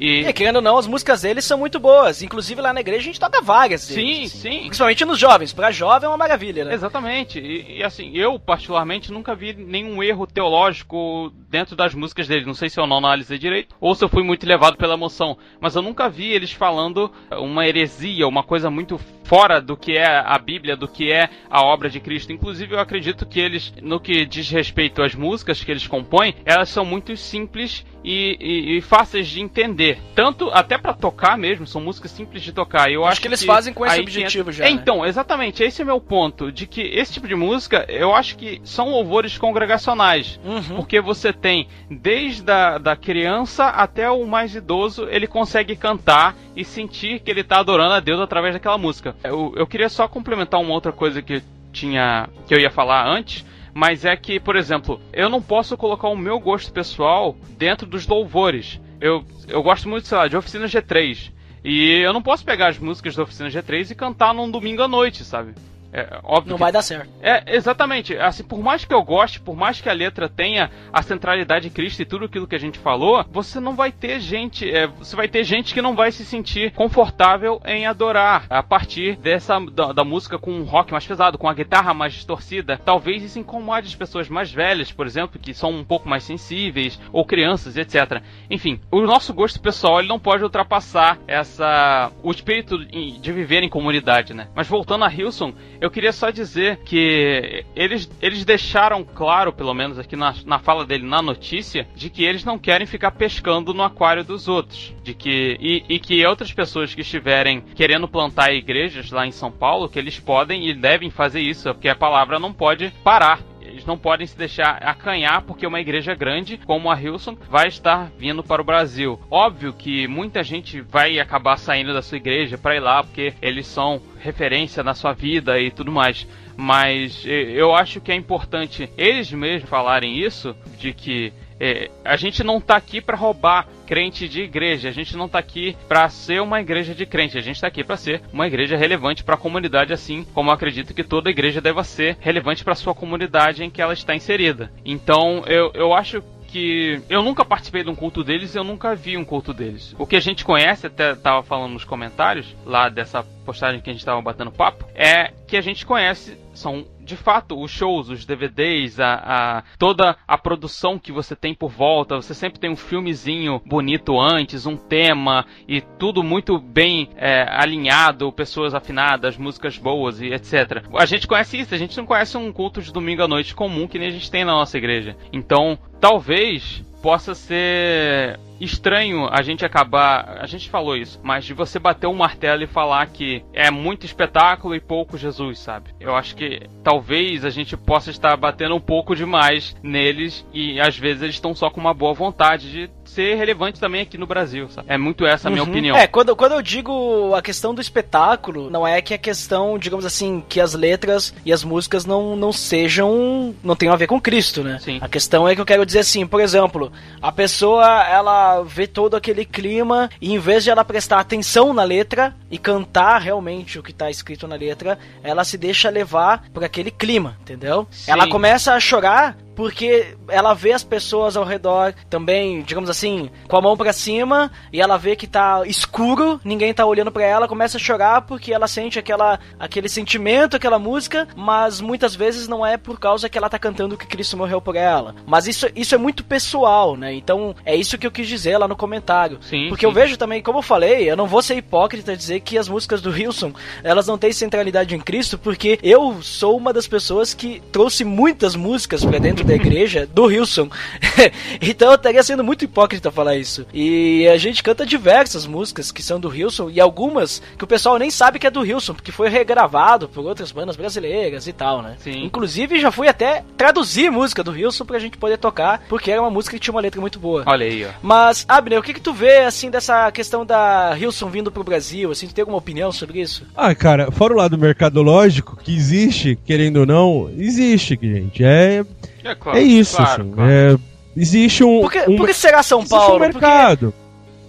E, E, querendo ou não, as músicas deles são muito boas. Inclusive lá na igreja a gente toca várias sim, deles, assim. sim. Principalmente nos jovens. Pra jovem é uma maravilha, né? Exatamente. E, e, assim, eu particularmente nunca vi nenhum erro teológico dentro das músicas deles. Não sei se eu não analisei direito ou se eu fui muito levado pela emoção. Mas eu nunca vi eles falando uma heresia, uma coisa muito fora do que é a Bíblia, do que é a obra de Cristo. Inclusive, eu acredito que eles, no que diz respeito às músicas que eles compõem, elas são muito simples e, e- e fáceis de entender. Tanto até pra tocar mesmo, são músicas simples de tocar. Eu Acho acho, que eles fazem com esse objetivo entra- já, É, né? então, exatamente, esse é o meu ponto. De que esse tipo de música, eu acho que são louvores congregacionais. Uhum. Porque você tem, desde a da criança até o mais idoso, ele consegue cantar e sentir que ele tá adorando a Deus através daquela música. Eu, eu queria só complementar uma outra coisa que tinha que eu ia falar antes. Mas é que, por exemplo, eu não posso colocar o meu gosto pessoal dentro dos louvores. Eu, eu gosto muito, sei lá, de Oficina G3. E eu não posso pegar as músicas da Oficina G3 e cantar num domingo à noite, sabe? É óbvio Não vai dar certo. é, exatamente. Assim, por mais que eu goste, por mais que a letra tenha a centralidade de Cristo e tudo aquilo que a gente falou, você não vai ter gente, é, você vai ter gente que não vai se sentir confortável em adorar a partir dessa da, da música com um rock mais pesado, com a guitarra mais distorcida. Talvez isso incomode as pessoas mais velhas, por exemplo, que são um pouco mais sensíveis, ou crianças, etc. Enfim, o nosso gosto pessoal ele não pode ultrapassar essa o espírito de viver em comunidade, né? Mas voltando a Hilson, eu queria só dizer que eles, eles deixaram claro, pelo menos aqui na, na fala dele na notícia, de que eles não querem ficar pescando no aquário dos outros. De que, e, e que outras pessoas que estiverem querendo plantar igrejas lá em São Paulo, que eles podem e devem fazer isso, porque a palavra não pode parar. Eles não podem se deixar acanhar porque uma igreja grande como a Hilson vai estar vindo para o Brasil. Óbvio que muita gente vai acabar saindo da sua igreja para ir lá porque eles são referência na sua vida e tudo mais. Mas eh, eu acho que é importante eles mesmos falarem isso de que eh, a gente não tá aqui para roubar crente de igreja. A gente não tá aqui para ser uma igreja de crente. A gente tá aqui para ser uma igreja relevante para a comunidade, assim como eu acredito que toda igreja deva ser relevante para sua comunidade em que ela está inserida. Então, eu, eu acho que eu nunca participei de um culto deles, eu nunca vi um culto deles. O que a gente conhece, até tava falando nos comentários lá dessa postagem que a gente tava batendo papo, é que a gente conhece são de fato os shows, os DVDs, a, a- toda a produção que você tem por volta. Você sempre tem um filmezinho bonito antes, um tema e tudo muito bem é, alinhado, pessoas afinadas, músicas boas e etc. A gente conhece isso, a gente não conhece um culto de domingo à noite comum que nem a gente tem na nossa igreja. Então, talvez possa ser estranho a gente acabar. A gente falou isso, mas de você bater um martelo e falar que é muito espetáculo e pouco Jesus, sabe? Eu acho que talvez a gente possa estar batendo um pouco demais neles e às vezes eles estão só com uma boa vontade de ser relevante também aqui no Brasil, sabe? É muito essa a minha Uhum. opinião. É, quando, quando eu digo a questão do espetáculo, não é que a questão, digamos assim, que as letras e as músicas não, não sejam. não tenham a ver com Cristo, né? Sim. A questão é que eu quero dizer assim, por exemplo, a pessoa ela vê todo aquele clima e em vez de ela prestar atenção na letra e cantar realmente o que tá escrito na letra, ela se deixa levar por aquele clima, entendeu? Sim. Ela começa a chorar porque ela vê as pessoas ao redor também, digamos assim, com a mão para cima, e ela vê que tá escuro, ninguém tá olhando para ela, começa a chorar porque ela sente aquela, aquele sentimento, aquela música, mas muitas vezes não é por causa que ela tá cantando que Cristo morreu por ela. Mas isso, isso é muito pessoal, né? Então é isso que eu quis dizer lá no comentário. Sim, porque sim. eu vejo também, como eu falei, eu não vou ser hipócrita dizer que as músicas do Wilson elas não têm centralidade em Cristo, porque eu sou uma das pessoas que trouxe muitas músicas pra dentro da igreja do Wilson. então eu estaria sendo muito hipócrita falar isso. E a gente canta diversas músicas que são do Wilson e algumas que o pessoal nem sabe que é do Wilson, porque foi regravado por outras bandas brasileiras e tal, né? Sim. Inclusive já fui até traduzir música do Wilson pra gente poder tocar, porque era uma música que tinha uma letra muito boa. Olha aí, ó. Mas, Abner, o que que tu vê, assim, dessa questão da Hilson vindo pro Brasil, assim, tu tem alguma opinião sobre isso? Ah, cara, fora o lado mercadológico, que existe, querendo ou não, existe, gente. É, É, claro, é isso, claro, assim. claro. é- existe um. Por que, um por que será São existe Paulo? um mercado.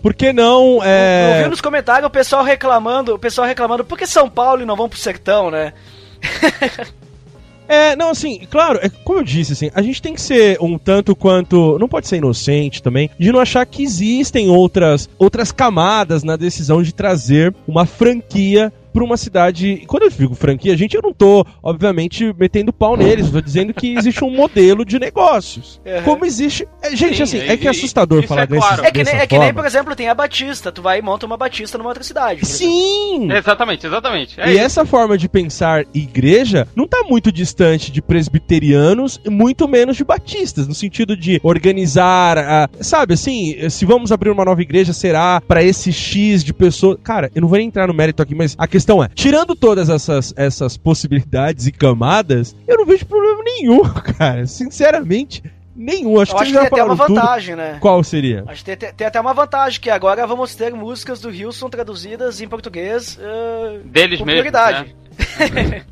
Por que não? Porque É... eu vi nos comentários o pessoal reclamando, o pessoal reclamando, por que São Paulo e não vão pro sertão, né? É, não, assim, claro, é, como eu disse, assim, a gente tem que ser um tanto quanto. Não pode ser inocente também, de não achar que existem outras, outras camadas na decisão de trazer uma franquia pra uma cidade. E Quando eu digo franquia, gente, eu não tô, obviamente, metendo pau neles, eu tô dizendo que existe um modelo de negócios. Uhum. Como existe. é, gente, Sim, assim, é que e- é assustador isso falar é desse, claro. É que, nem, dessa é que nem, por exemplo, tem a Batista, tu vai e monta uma Batista numa outra cidade. Sim! Exatamente, exatamente. É e isso. essa forma de pensar igreja não tá muito distante de presbiterianos e muito menos de batistas, no sentido de organizar, a- sabe, assim, se vamos abrir uma nova igreja, será pra esse X de pessoas. Cara, eu não vou nem entrar no mérito aqui, mas a questão é, tirando todas essas, essas possibilidades e camadas, eu não vejo problema nenhum, cara. Sinceramente, nenhum. Acho que acho que já tem até uma falaram tudo. vantagem, né? Qual seria? Acho que tem, tem até uma vantagem, que agora vamos ter músicas do Wilson traduzidas em português uh, Deles com prioridade. né?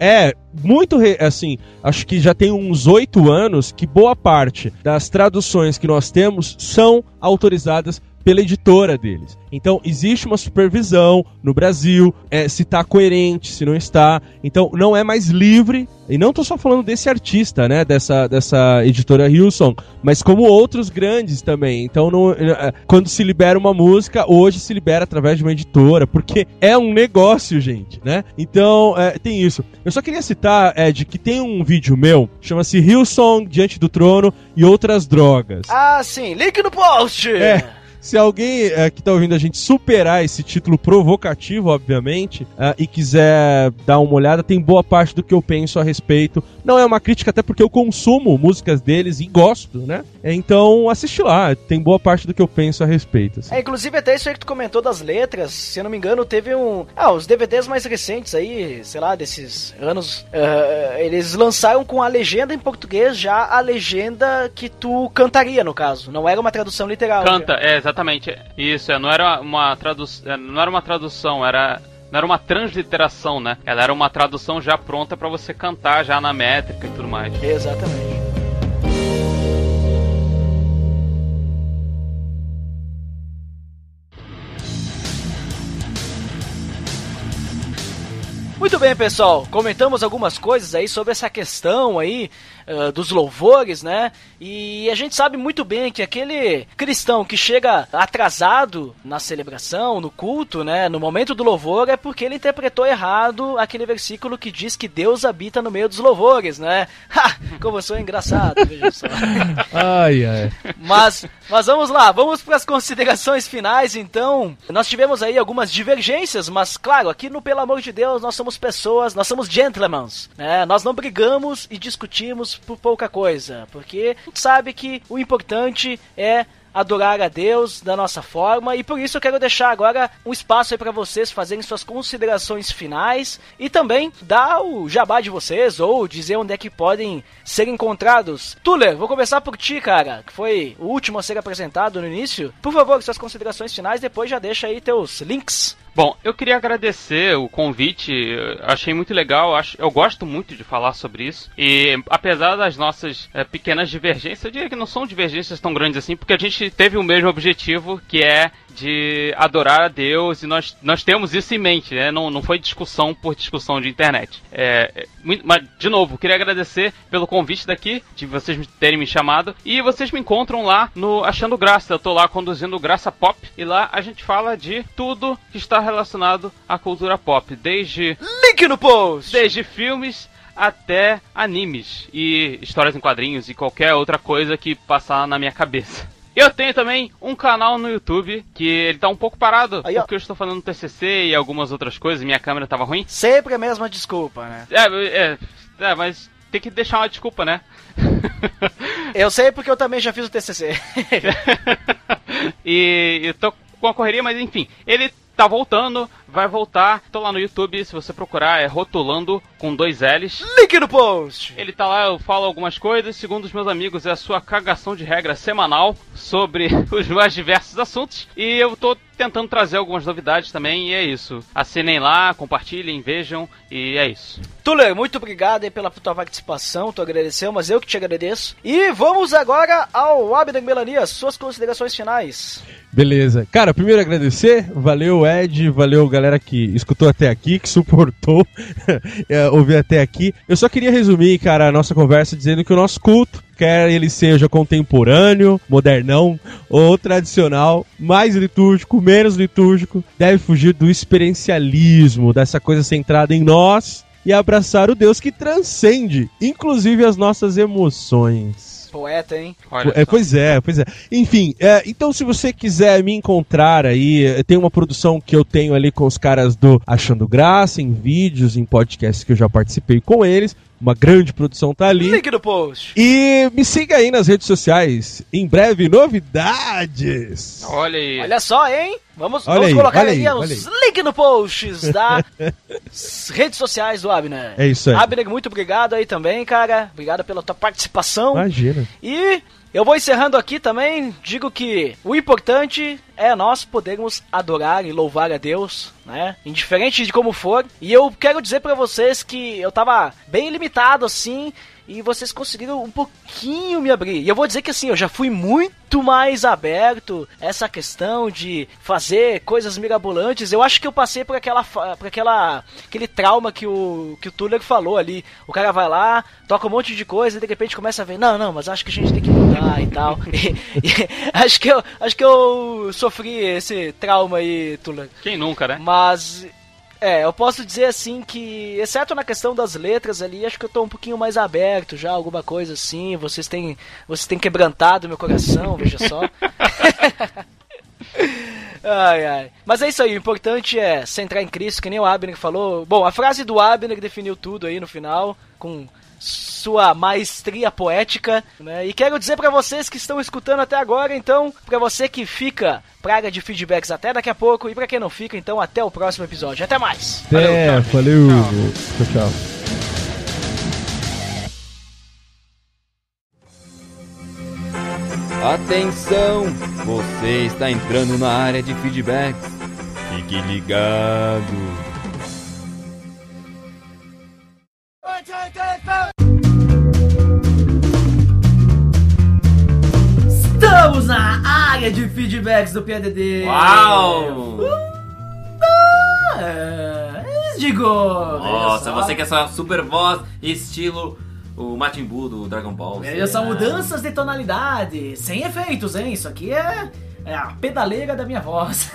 É, muito re- assim, acho que já tem uns oito anos que boa parte das traduções que nós temos são autorizadas pela editora deles. Então, existe uma supervisão no Brasil, é, se está coerente, se não está. Então, não é mais livre. E não tô só falando desse artista, né? Dessa, dessa editora Hilson, mas como outros grandes também. Então, não- é, quando se libera uma música, hoje se libera através de uma editora, porque é um negócio, gente, né? Então, é, tem isso. Eu só queria citar, Ed, que tem um vídeo meu, chama-se Hillsong Diante do Trono e Outras Drogas. Ah, sim, link no post! É. Se alguém é, que tá ouvindo a gente superar esse título provocativo, obviamente, é, e quiser dar uma olhada, tem boa parte do que eu penso a respeito. Não é uma crítica, até porque eu consumo músicas deles e gosto, né? Então, assiste lá, tem boa parte do que eu penso a respeito. assim. É, inclusive até isso aí que tu comentou das letras, se eu não me engano, teve um. Ah, os DVDs mais recentes aí, sei lá, desses anos, eh, eles lançaram com a legenda em português já a legenda que tu cantaria, no caso. Não era uma tradução literal. Canta, já. é exatamente. Isso, é, não era uma tradução, não era uma tradução, era não era uma transliteração, né? Ela era uma tradução já pronta pra você cantar já na métrica e tudo mais. Exatamente. Bem, pessoal. Comentamos algumas coisas aí sobre essa questão aí ah, dos louvores, né? E a gente sabe muito bem que aquele cristão que chega atrasado na celebração, no culto, né? No momento do louvor é porque ele interpretou errado aquele versículo que diz que Deus habita no meio dos louvores, né? Ha! Como eu sou engraçado, veja só. Ai, ai. Mas, mas vamos lá, vamos para as considerações finais então. Nós tivemos aí algumas divergências, mas claro, aqui no Pelo Amor de Deus nós somos pessoas, nós somos gentlemen, né? Nós não brigamos e discutimos por pouca coisa, porque a gente sabe que o importante é adorar a Deus da nossa forma e por isso eu quero deixar agora um espaço aí para vocês fazerem suas considerações finais e também dar o jabá de vocês ou dizer onde é que podem ser encontrados. Tuller, vou começar por ti, cara, que foi o último a ser apresentado no início. Por favor, suas considerações finais, depois já deixa aí teus links. Bom, eu queria agradecer o convite, achei muito legal, acho, eu gosto muito de falar sobre isso. E apesar das nossas eh, pequenas divergências, eu diria que não são divergências tão grandes assim, porque a gente teve o mesmo objetivo, que é de adorar a Deus e nós, nós temos isso em mente, né? Não, não foi discussão por discussão de internet. É, é, mas, de novo, queria agradecer pelo convite daqui, de vocês terem me chamado. E vocês me encontram lá no Achando Graça. Eu tô lá conduzindo Graça Pop e lá a gente fala de tudo que está relacionado à cultura pop, desde Link no post! desde filmes até animes e histórias em quadrinhos e qualquer outra coisa que passar na minha cabeça. Eu tenho também um canal no YouTube que ele tá um pouco parado Aí, porque eu estou fazendo TCC e algumas outras coisas, minha câmera tava ruim. Sempre a mesma desculpa, né? É, é, é, mas tem que deixar uma desculpa, né? Eu sei porque eu também já fiz o TCC. e eu tô com a correria, mas enfim, ele tá voltando, vai voltar. Tô lá no YouTube, se você procurar, é Rotulando com dois L's. Link no post! Ele tá lá, eu falo algumas coisas, segundo os meus amigos, é a sua cagação de regra semanal sobre os mais diversos assuntos. E eu tô tentando trazer algumas novidades também, e é isso. Assinem lá, compartilhem, vejam, e é isso. Tuller, muito obrigado aí pela tua participação, tu agradeceu, mas eu que te agradeço. E vamos agora ao Abner Melania, suas considerações finais. Beleza. Cara, primeiro agradecer. Valeu, Ed. Valeu, galera que escutou até aqui, que suportou é, ouvir até aqui. Eu só queria resumir, cara, a nossa conversa dizendo que o nosso culto, quer ele seja contemporâneo, modernão ou tradicional, mais litúrgico, menos litúrgico, deve fugir do experiencialismo, dessa coisa centrada em nós e abraçar o Deus que transcende, inclusive as nossas emoções. Poeta, hein? Olha É, só. pois é, pois é. Enfim, é, então se você quiser me encontrar aí, tem uma produção que eu tenho ali com os caras do Achando Graça, em vídeos, em podcasts que eu já participei com eles. Uma grande produção tá ali. Link no post. E me siga aí nas redes sociais. Em breve, novidades. Olha aí. Olha só, hein? Vamos, Olha vamos aí, colocar olha aí, aí, os links no posts das redes sociais do Abner. É isso aí. Abner, muito obrigado aí também, cara. Obrigado pela tua participação. Imagina. E eu vou encerrando aqui também. Digo que o importante é nós podermos adorar e louvar a Deus, né? Indiferente de como for. E eu quero dizer pra vocês que eu tava bem limitado assim. E vocês conseguiram um pouquinho me abrir. E eu vou dizer que assim, eu já fui muito mais aberto a essa questão de fazer coisas mirabolantes. Eu acho que eu passei por aquela por aquela aquele trauma que o que o Tuller falou ali. O cara vai lá, toca um monte de coisa e de repente começa a ver, não, não, mas acho que a gente tem que mudar e tal. E- e acho que eu acho que eu sofri esse trauma aí, Tuller. Quem nunca, né? Mas é, eu posso dizer assim que, exceto na questão das letras ali, acho que eu tô um pouquinho mais aberto já, alguma coisa assim. Vocês têm, vocês têm quebrantado meu coração, veja só. Ai, ai. Mas é isso aí, o importante é centrar em Cristo, que nem o Abner falou. Bom, a frase do Abner definiu tudo aí no final, com sua maestria poética, né? E quero dizer pra vocês que estão escutando até agora, então, pra você que fica, praga de feedbacks até daqui a pouco, e pra quem não fica, então, até o próximo episódio. Até mais! Até, valeu. Tchau, tchau. Atenção! Você está entrando na área de feedbacks. Fique ligado. Feedbacks do PDD! Uau! É, Digo! Nossa, você que é essa super voz, estilo o Majin Buu do Dragon Ball. Veja só, mudanças de tonalidade, sem efeitos, hein? Isso aqui é, é a pedaleira da minha voz.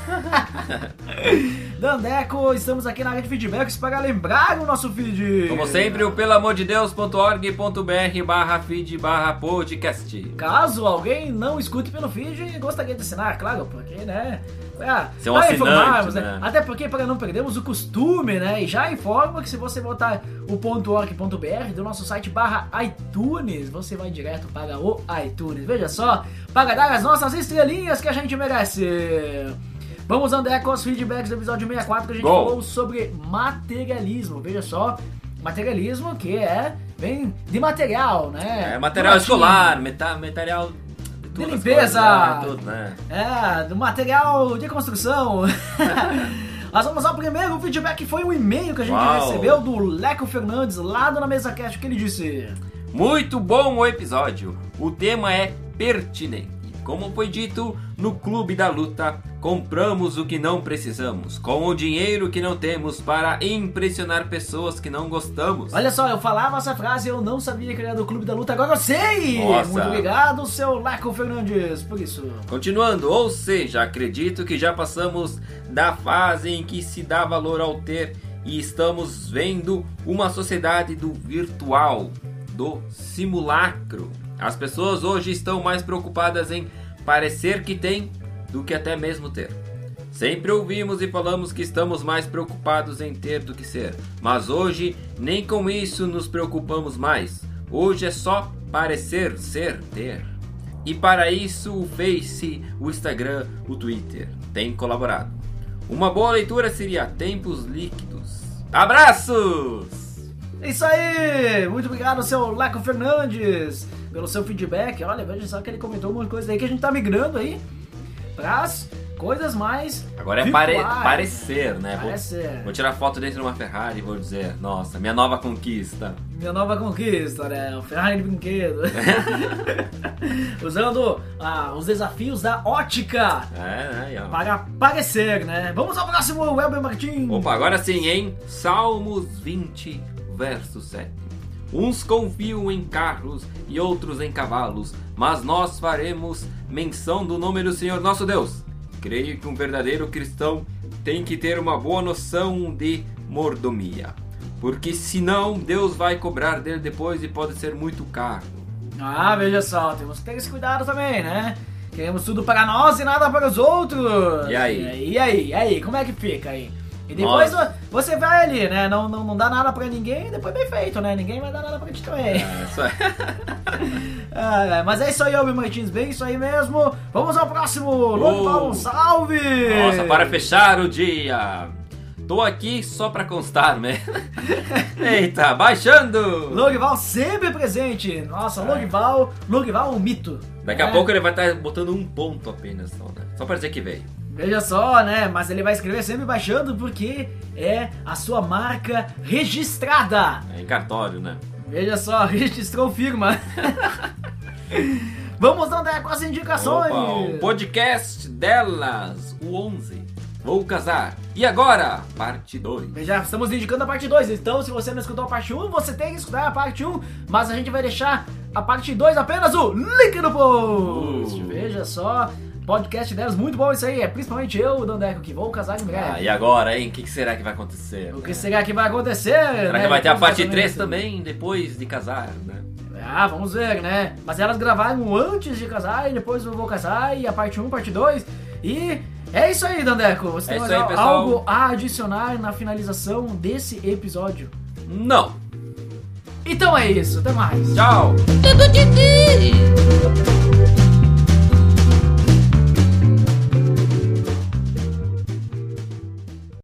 Dandeco, estamos aqui na área de feedbacks para lembrar o nosso feed. Como sempre, o pelamordedeus.org.br barra feed barra podcast. Caso alguém não escute pelo feed, gostaria de assinar, claro, porque, né? Pra assinante, informarmos, né? né? Até porque para não perdermos o costume, né? E já informa que se você botar o .org.br do nosso site barra iTunes, você vai direto para o iTunes. Veja só, para dar as nossas estrelinhas que a gente merece. Vamos andar com os feedbacks do episódio 64 que a gente Go. falou sobre materialismo. Veja só, materialismo que é vem de material, né? É material latim. escolar, meta, material de, limpeza. coisas, né? Tudo, né? É, do material de construção. Nós vamos ao primeiro feedback, que foi um e-mail que a gente Uau. recebeu do Leco Fernandes, lá do Na Mesa Cast, que ele disse... Muito bom o episódio. O tema é pertinente. Como foi dito no Clube da Luta, compramos o que não precisamos, com o dinheiro que não temos para impressionar pessoas que não gostamos. Olha só, eu falava essa frase e eu não sabia que era do Clube da Luta, agora eu sei! Nossa. Muito obrigado, seu Laco Fernandes, por isso. Continuando, ou seja, acredito que já passamos da fase em que se dá valor ao ter e estamos vendo uma sociedade do virtual, do simulacro. As pessoas hoje estão mais preocupadas em parecer que têm do que até mesmo ter. Sempre ouvimos e falamos que estamos mais preocupados em ter do que ser, mas hoje nem com isso nos preocupamos mais. Hoje é só parecer ser ter. E para isso o Face, o Instagram, o Twitter têm colaborado. Uma boa leitura seria Tempos Líquidos. Abraços! É isso aí! Muito obrigado, seu Laco Fernandes, pelo seu feedback. Olha, veja só que ele comentou uma coisa aí que a gente tá migrando aí pras coisas mais. Agora é pare- parecer, né? Vou- Parecer. Vou, tirar foto dentro de uma Ferrari e vou dizer, nossa, minha nova conquista. Minha nova conquista, né? O Ferrari de brinquedo. Usando ah, os desafios da ótica É, né? para parecer, né? Vamos ao próximo, Welber Martins. Opa, agora sim, hein? Salmos 20, verso 7. Uns confiam em carros e outros em cavalos, mas nós faremos menção do nome do Senhor nosso Deus. Creio que um verdadeiro cristão tem que ter uma boa noção de mordomia, porque senão Deus vai cobrar dele depois e pode ser muito caro. Ah, veja só, temos que ter esse cuidado também, né? Queremos tudo para nós e nada para os outros. E aí? E aí, e aí, como é que fica aí? E depois Nossa. você vai ali, né? Não, não, não dá nada pra ninguém e depois bem feito, né? Ninguém vai dar nada pra ti também. É, isso aí. Ah, é, mas é isso aí, Albi Martins, bem isso aí mesmo. Vamos ao próximo. Oh. salve! Nossa, para fechar o dia. Tô aqui só pra constar, né? Eita, baixando! Logival sempre presente. Nossa, Logival, Logival um mito. Daqui a né? pouco ele vai estar botando um ponto apenas, só, né? Só pra dizer que veio. Veja só, né? Mas ele vai escrever sempre baixando porque é a sua marca registrada. É em cartório, né? Veja só, registrou firma. Vamos andar com as indicações. Opa, o podcast delas, o 11. Vou casar. E agora, parte 2. Já estamos indicando a parte 2, então se você não escutou a parte 1, você tem que escutar a parte 1, mas a gente vai deixar a parte 2 apenas o link no post. Uh. Veja só, podcast delas, muito bom isso aí, é principalmente eu, o Dandeco, que vou casar em breve. Ah, e agora, hein? O que, que será que vai acontecer? O que será que vai acontecer? Será né? que vai ter a parte 3 casamento? também, depois de casar, né? Ah, vamos ver, né? Mas elas gravaram antes de casar e depois eu vou casar e a parte 1, parte 2. E é isso aí, Dandeco. Você É tem isso mais aí, algo a adicionar na finalização desse episódio? Não. Então é isso, até mais. Tchau.